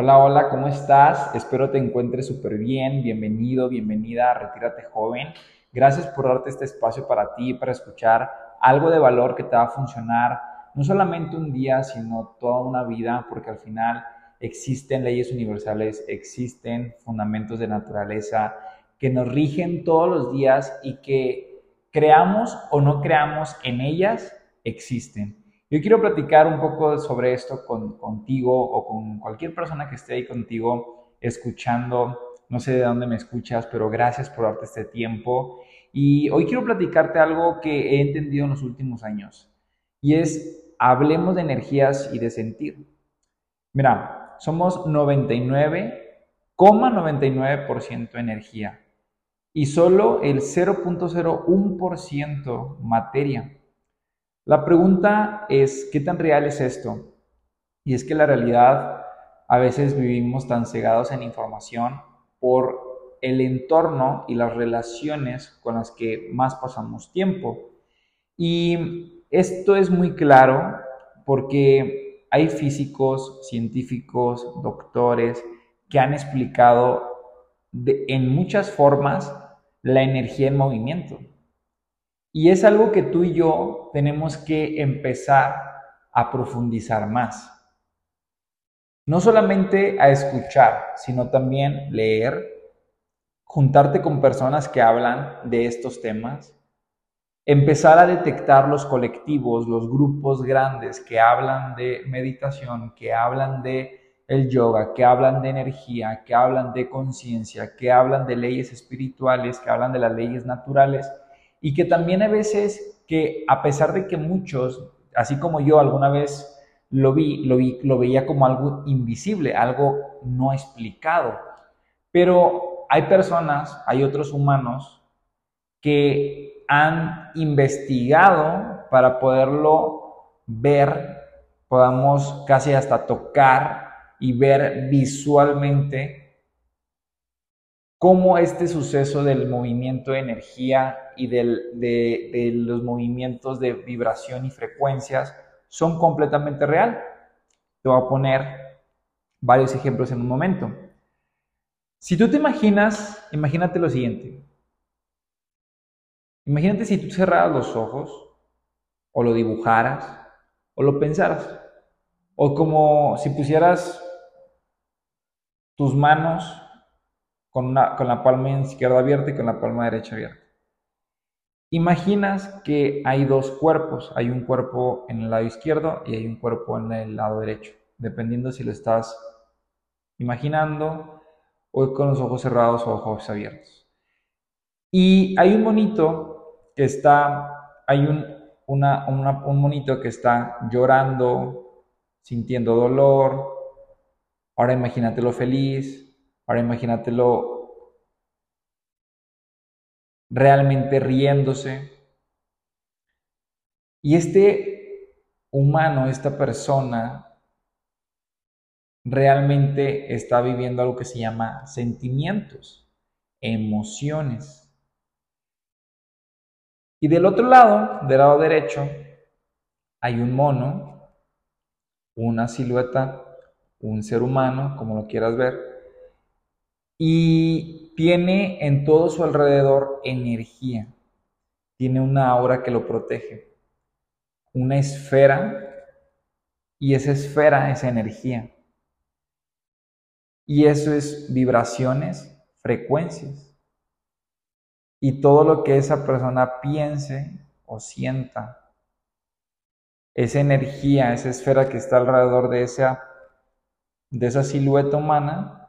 Hola, hola, ¿cómo estás? Espero te encuentres súper bien. Bienvenido, bienvenida a Retírate Joven. Gracias por darte este espacio para ti, para escuchar algo de valor que te va a funcionar, no solamente un día, sino toda una vida, porque al final existen leyes universales, existen fundamentos de naturaleza que nos rigen todos los días y que creamos o no creamos en ellas, existen. Yo quiero platicar un poco sobre esto con, contigo o con cualquier persona que esté ahí contigo escuchando. No sé de dónde me escuchas, pero gracias por darte este tiempo. Y hoy quiero platicarte algo que he entendido en los últimos años. Y es, hablemos de energías y de sentir. Mira, somos 99,99% energía y solo el 0.01% materia. La pregunta es, ¿qué tan real es esto? Y es que la realidad a veces vivimos tan cegados en información por el entorno y las relaciones con las que más pasamos tiempo. Y esto es muy claro porque hay físicos, científicos, doctores que han explicado en muchas formas la energía en movimiento. Y es algo que tú y yo tenemos que empezar a profundizar más. No solamente a escuchar, sino también leer, juntarte con personas que hablan de estos temas, empezar a detectar los colectivos, los grupos grandes que hablan de meditación, que hablan de el yoga, que hablan de energía, que hablan de conciencia, que hablan de leyes espirituales, que hablan de las leyes naturales y que también hay veces que a pesar de que muchos, así como yo alguna vez lo vi, lo vi, lo veía como algo invisible, algo no explicado, pero hay personas, hay otros humanos que han investigado para poderlo ver, podamos casi hasta tocar y ver visualmente cómo este suceso del movimiento de energía y de, los movimientos de vibración y frecuencias son completamente real. Te voy a poner varios ejemplos en un momento. Si tú te imaginas, imagínate lo siguiente. Imagínate si tú cerraras los ojos, o lo dibujaras, o lo pensaras, o como si pusieras tus manos con, la palma izquierda abierta y con la palma derecha abierta. Imaginas que hay dos cuerpos, hay un cuerpo en el lado izquierdo y hay un cuerpo en el lado derecho, dependiendo si lo estás imaginando o con los ojos cerrados o ojos abiertos. Y hay un monito que está, hay un, un monito que está llorando, sintiendo dolor. Ahora imagínatelo feliz, Ahora imagínatelo realmente riéndose. Y este humano, esta persona, realmente está viviendo algo que se llama sentimientos, emociones. Y del otro lado, del lado derecho, hay un mono, una silueta, un ser humano, como lo quieras ver, y tiene en todo su alrededor energía. Tiene una aura que lo protege, una esfera y esa esfera es energía. Y eso es vibraciones, frecuencias. Y todo lo que esa persona piense o sienta, esa energía, esa esfera que está alrededor de esa, de esa silueta humana,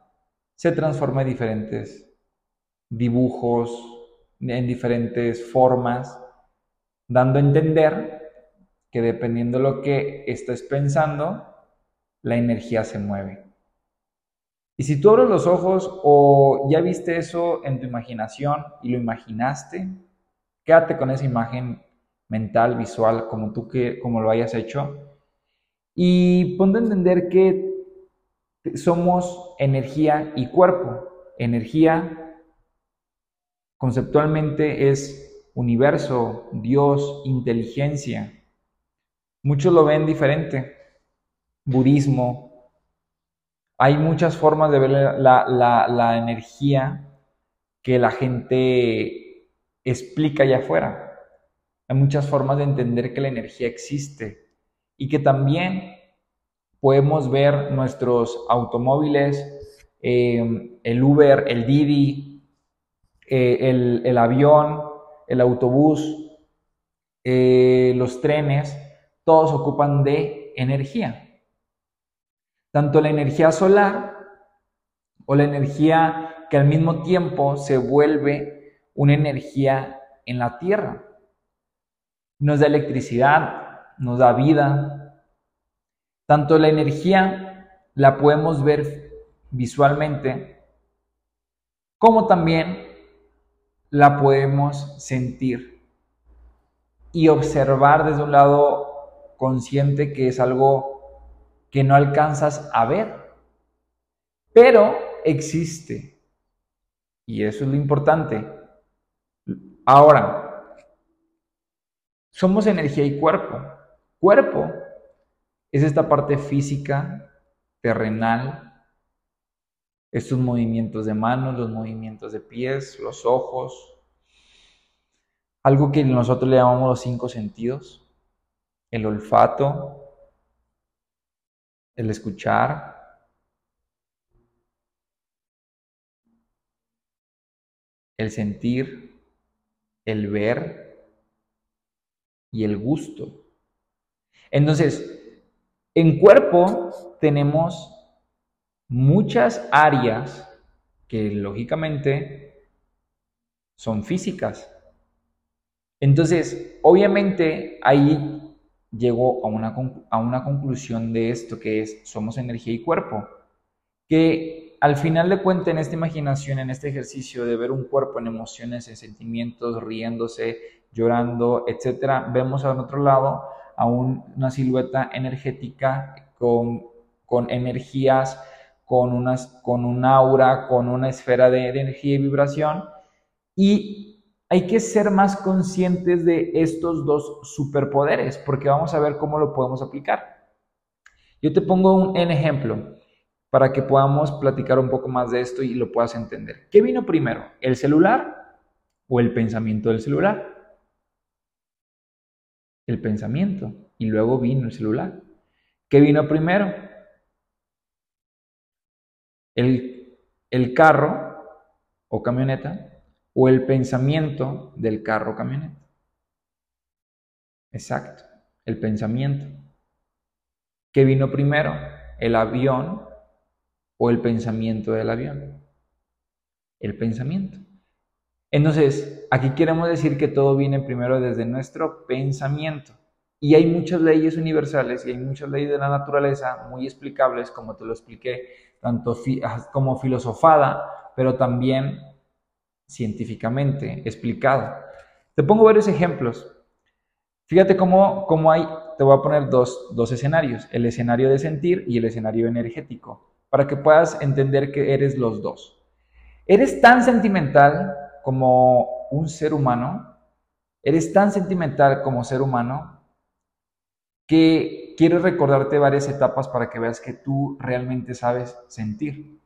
se transforma en diferentes dibujos, en diferentes formas, dando a entender que dependiendo de lo que estés pensando, la energía se mueve. Y si tú abres los ojos o ya viste eso en tu imaginación y lo imaginaste, quédate con esa imagen mental, visual, como tú que, como lo hayas hecho, y ponte a entender que somos energía y cuerpo. Energía conceptualmente es universo, Dios, inteligencia. Muchos lo ven diferente. Budismo, hay muchas formas de ver la, energía que la gente explica allá afuera. Hay muchas formas de entender que la energía existe y que también podemos ver nuestros automóviles, eh, el Uber, el Didi, eh, el, avión, el autobús, eh, los trenes, todos ocupan de energía tanto la energía solar o la energía que al mismo tiempo se vuelve una energía en la Tierra. Nos da electricidad, nos da vida. Tanto la energía la podemos ver visualmente, como también la podemos sentir y observar desde un lado consciente que es algo que no alcanzas a ver, pero existe. Y eso es lo importante. Ahora, somos energía y cuerpo. Cuerpo es esta parte física, terrenal, estos movimientos de manos, los movimientos de pies, los ojos, algo que nosotros le llamamos los cinco sentidos, el olfato, el escuchar, el sentir, el ver y el gusto. Entonces, en cuerpo tenemos muchas áreas que lógicamente son físicas. Entonces, obviamente ahí llegó a una, a una conclusión de esto que es somos energía y cuerpo, que al final de cuentas en esta imaginación, en este ejercicio de ver un cuerpo en emociones, en sentimientos, riéndose, llorando, etcétera, vemos al otro lado a una silueta energética con, con energías, con, unas, con un aura, con una esfera de, de energía y vibración, y hay que ser más conscientes de estos dos superpoderes, porque vamos a ver cómo lo podemos aplicar. Yo te pongo un ejemplo para que podamos platicar un poco más de esto y lo puedas entender. ¿Qué vino primero, el celular o el pensamiento del celular? El pensamiento y luego vino el celular. ¿Qué vino primero? El, el carro o camioneta o el pensamiento del carro camioneta. Exacto, el pensamiento. ¿Qué vino primero? ¿El avión o el pensamiento del avión? El pensamiento. Entonces, aquí queremos decir que todo viene primero desde nuestro pensamiento. Y hay muchas leyes universales y hay muchas leyes de la naturaleza muy explicables, como te lo expliqué, tanto como filosofada, pero también científicamente explicado. Te pongo varios ejemplos. Fíjate cómo, cómo hay, te voy a poner dos, dos escenarios, el escenario de sentir y el escenario energético, para que puedas entender que eres los dos. Eres tan sentimental como un ser humano, eres tan sentimental como ser humano, que quiero recordarte varias etapas para que veas que tú realmente sabes sentir.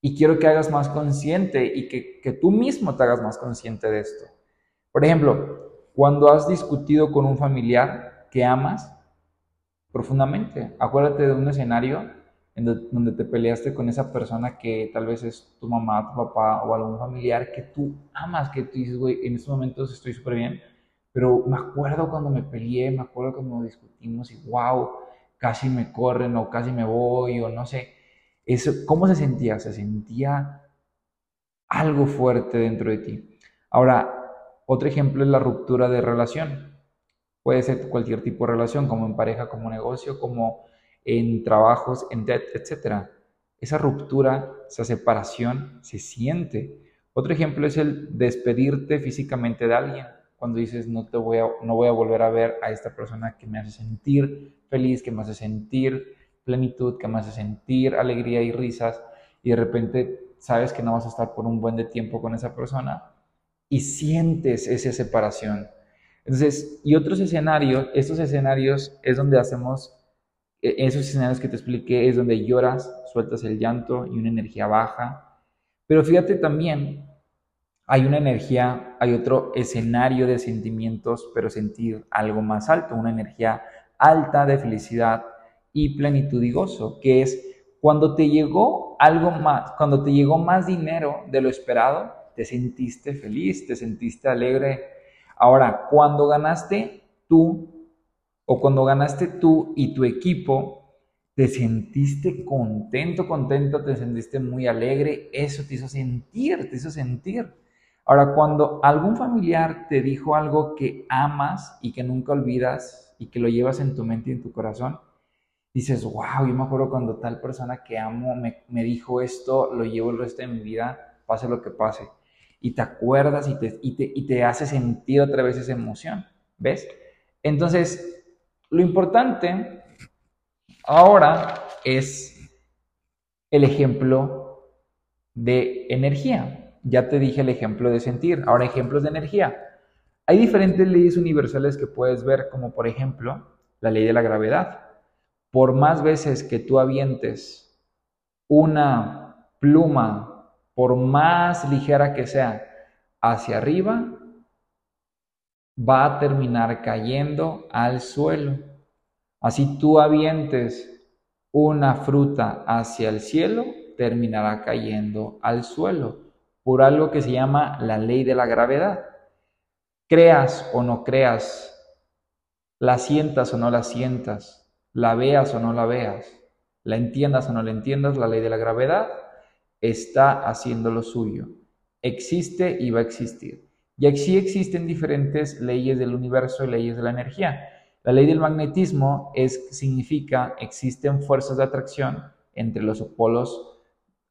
Y quiero que hagas más consciente y que, que tú mismo te hagas más consciente de esto. Por ejemplo, cuando has discutido con un familiar que amas profundamente, acuérdate de un escenario donde te peleaste con esa persona que tal vez es tu mamá, tu papá o algún familiar que tú amas, que tú dices, güey, en estos momentos estoy súper bien, pero me acuerdo cuando me peleé, me acuerdo cuando discutimos y wow, casi me corren o casi me voy o no sé. ¿Cómo se sentía? Se sentía algo fuerte dentro de ti. Ahora, otro ejemplo es la ruptura de relación. Puede ser cualquier tipo de relación, como en pareja, como negocio, como en trabajos, en etc. Esa ruptura, esa separación se siente. Otro ejemplo es el despedirte físicamente de alguien. Cuando dices no te voy a, no voy a volver a ver a esta persona que me hace sentir feliz, que me hace sentir plenitud, que me hace sentir alegría y risas, y de repente sabes que no vas a estar por un buen de tiempo con esa persona y sientes esa separación. Entonces, y otros escenarios, estos escenarios es donde hacemos esos escenarios que te expliqué es donde lloras, sueltas el llanto y una energía baja. Pero fíjate también, hay una energía, hay otro escenario de sentimientos, pero sentir algo más alto, una energía alta de felicidad y plenitud y gozo, que es cuando te llegó algo más, cuando te llegó más dinero de lo esperado, te sentiste feliz, te sentiste alegre. Ahora, cuando ganaste tú o cuando ganaste tú y tu equipo, te sentiste contento, contento, te sentiste muy alegre, eso te hizo sentir, te hizo sentir. Ahora, cuando algún familiar te dijo algo que amas y que nunca olvidas y que lo llevas en tu mente y en tu corazón, dices, wow, yo me acuerdo cuando tal persona que amo me, me dijo esto, lo llevo el resto de mi vida, pase lo que pase. Y te acuerdas y te, y te, y te hace sentir otra vez esa emoción, ¿ves? Entonces, lo importante ahora es el ejemplo de energía. Ya te dije el ejemplo de sentir, ahora ejemplos de energía. Hay diferentes leyes universales que puedes ver, como por ejemplo la ley de la gravedad. Por más veces que tú avientes una pluma, por más ligera que sea, hacia arriba, va a terminar cayendo al suelo. Así tú avientes una fruta hacia el cielo, terminará cayendo al suelo por algo que se llama la ley de la gravedad. Creas o no creas, la sientas o no la sientas, la veas o no la veas, la entiendas o no la entiendas, la ley de la gravedad está haciendo lo suyo. Existe y va a existir. Y aquí existen diferentes leyes del universo y leyes de la energía. La ley del magnetismo es, significa existen fuerzas de atracción entre los polos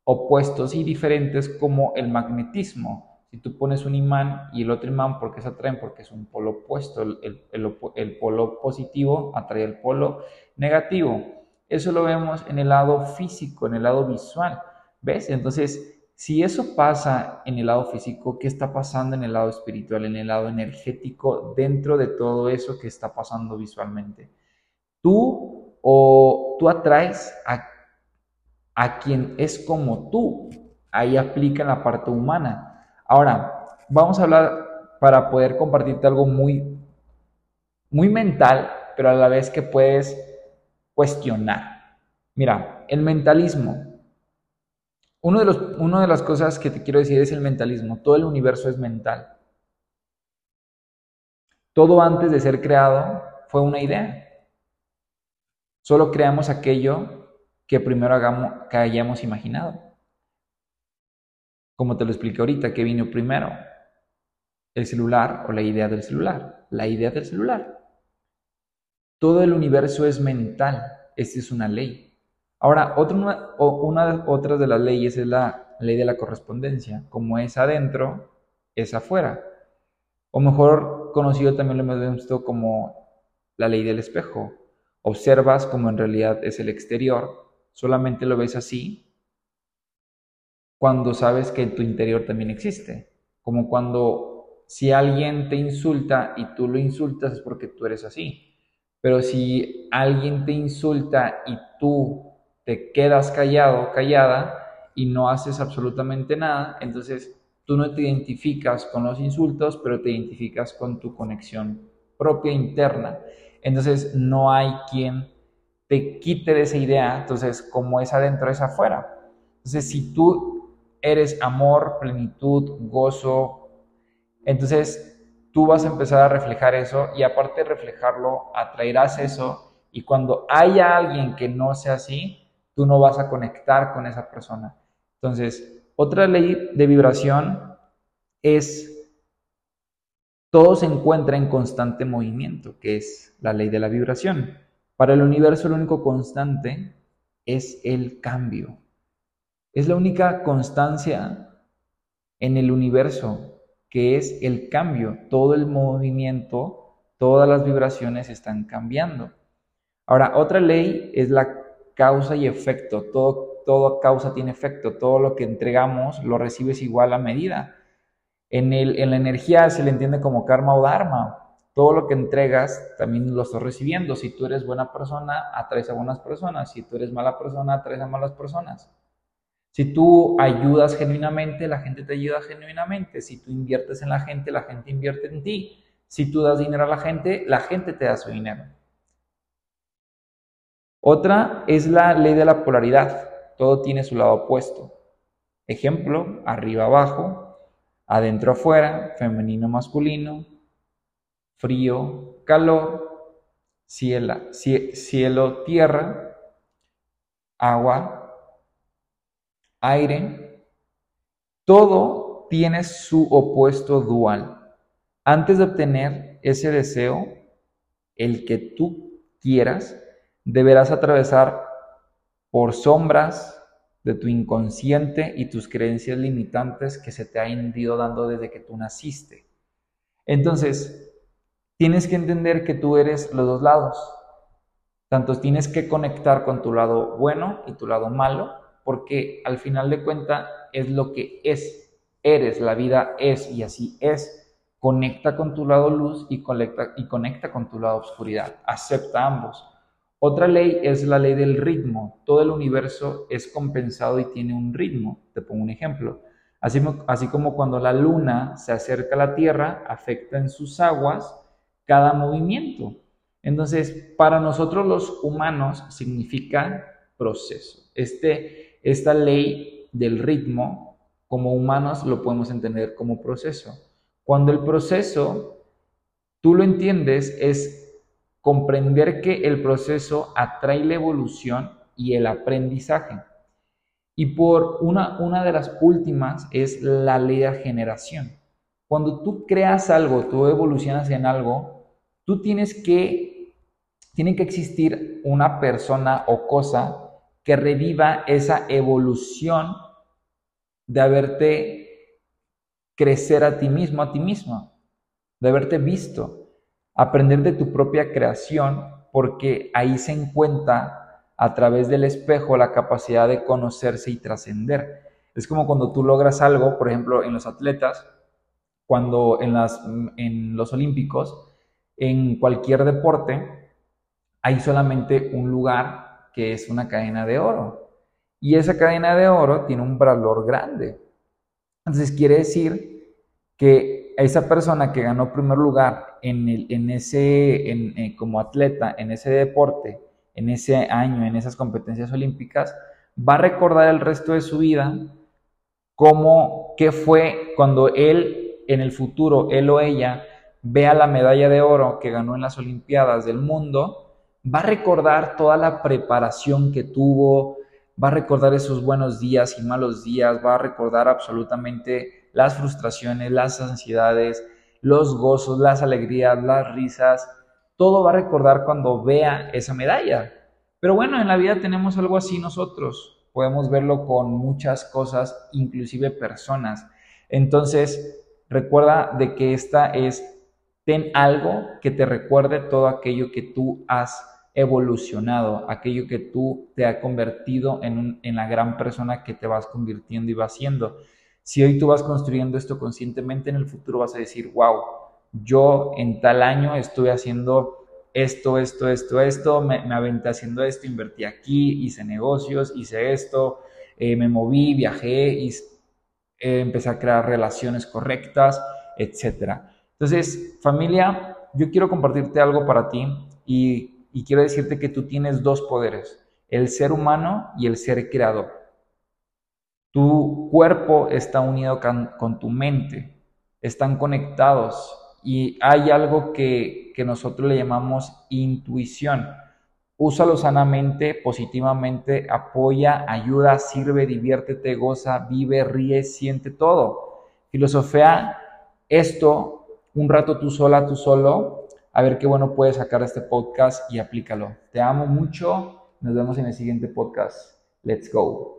opuestos y diferentes como el magnetismo. Si tú pones un imán y el otro imán, ¿por qué se atraen? Porque es un polo opuesto. El, el polo positivo atrae el polo negativo. Eso lo vemos en el lado físico, en el lado visual. ¿Ves? Entonces, si eso pasa en el lado físico, ¿qué está pasando en el lado espiritual, en el lado energético, dentro de todo eso que está pasando visualmente? Tú o tú atraes a, a quien es como tú. Ahí aplica en la parte humana. Ahora, vamos a hablar para poder compartirte algo muy, muy mental, pero a la vez que puedes cuestionar. Mira, el mentalismo uno de, los, una de las cosas que te quiero decir es el mentalismo. Todo el universo es mental. Todo antes de ser creado fue una idea. Solo creamos aquello que primero hagamos, que hayamos imaginado. Como te lo expliqué ahorita, ¿qué vino primero? ¿El celular o la idea del celular? La idea del celular. Todo el universo es mental. Esta es una ley. Ahora, otra, una, otra de las leyes es la ley de la correspondencia. Como es adentro, es afuera. O mejor conocido también lo hemos visto como la ley del espejo. Observas como en realidad es el exterior, solamente lo ves así cuando sabes que tu interior también existe. Como cuando si alguien te insulta y tú lo insultas es porque tú eres así. Pero si alguien te insulta y tú te quedas callado, callada y no haces absolutamente nada, entonces tú no te identificas con los insultos, pero te identificas con tu conexión propia interna. Entonces no hay quien te quite de esa idea, entonces como es adentro es afuera. Entonces si tú eres amor, plenitud, gozo, entonces tú vas a empezar a reflejar eso y aparte de reflejarlo, atraerás eso y cuando haya alguien que no sea así, tú no vas a conectar con esa persona. Entonces, otra ley de vibración es todo se encuentra en constante movimiento, que es la ley de la vibración. Para el universo lo único constante es el cambio. Es la única constancia en el universo que es el cambio. Todo el movimiento, todas las vibraciones están cambiando. Ahora, otra ley es la causa y efecto, todo, todo causa tiene efecto, todo lo que entregamos lo recibes igual a medida. En, el, en la energía se le entiende como karma o dharma. todo lo que entregas también lo estás recibiendo. Si tú eres buena persona, atraes a buenas personas. Si tú eres mala persona, atraes a malas personas. Si tú ayudas genuinamente, la gente te ayuda genuinamente. Si tú inviertes en la gente, la gente invierte en ti. Si tú das dinero a la gente, la gente te da su dinero. Otra es la ley de la polaridad. Todo tiene su lado opuesto. Ejemplo, arriba abajo, adentro afuera, femenino masculino, frío, calor, cielo, cielo tierra, agua, aire. Todo tiene su opuesto dual. Antes de obtener ese deseo, el que tú quieras, deberás atravesar por sombras, de tu inconsciente y tus creencias limitantes que se te han ido dando desde que tú naciste. Entonces, tienes que entender que tú eres los dos lados. Tanto tienes que conectar con tu lado bueno y tu lado malo, porque al final de cuenta es lo que es, eres, la vida es y así es. Conecta con tu lado luz y conecta, y conecta con tu lado oscuridad. Acepta ambos. Otra ley es la ley del ritmo. Todo el universo es compensado y tiene un ritmo. Te pongo un ejemplo. Así, como cuando la luna se acerca a la Tierra, afecta en sus aguas cada movimiento. Entonces, para nosotros los humanos significa proceso. Este, esta ley del ritmo, como humanos lo podemos entender como proceso. Cuando el proceso, tú lo entiendes, es comprender que el proceso atrae la evolución y el aprendizaje. Y por una, una de las últimas es la ley de generación. Cuando tú creas algo, tú evolucionas en algo, tú tienes que, tiene que existir una persona o cosa que reviva esa evolución de haberte crecer a ti mismo, a ti misma, de haberte visto aprender de tu propia creación, porque ahí se encuentra a través del espejo la capacidad de conocerse y trascender. Es como cuando tú logras algo, por ejemplo, en los atletas, cuando en, las, en los olímpicos, en cualquier deporte, hay solamente un lugar que es una cadena de oro. Y esa cadena de oro tiene un valor grande. Entonces quiere decir que esa persona que ganó primer lugar en, el, en ese, en, como atleta, en ese deporte, en ese año, en esas competencias olímpicas, va a recordar el resto de su vida cómo, qué fue cuando él, en el futuro, él o ella, vea la medalla de oro que ganó en las Olimpiadas del mundo, va a recordar toda la preparación que tuvo, va a recordar esos buenos días y malos días, va a recordar absolutamente las frustraciones, las ansiedades, los gozos, las alegrías, las risas, todo va a recordar cuando vea esa medalla. Pero bueno, en la vida tenemos algo así nosotros, podemos verlo con muchas cosas, inclusive personas. Entonces, recuerda de que esta es, ten algo que te recuerde todo aquello que tú has evolucionado, aquello que tú te ha convertido en, en la gran persona que te vas convirtiendo y vas siendo. Si hoy tú vas construyendo esto conscientemente, en el futuro vas a decir, wow, yo en tal año estuve haciendo esto, esto, esto, esto, me, aventé haciendo esto, invertí aquí, hice negocios, hice esto, eh, me moví, viajé, y eh, empecé a crear relaciones correctas, etc. Entonces, familia, yo quiero compartirte algo para ti y, y quiero decirte que tú tienes dos poderes, el ser humano y el ser creador. Tu cuerpo está unido con, tu mente, están conectados y hay algo que, que nosotros le llamamos intuición. Úsalo sanamente, positivamente, apoya, ayuda, sirve, diviértete, goza, vive, ríe, siente todo. Filosofía esto un rato tú sola, tú solo, a ver qué bueno puedes sacar de este podcast y aplícalo. Te amo mucho. Nos vemos en el siguiente podcast. Let's go.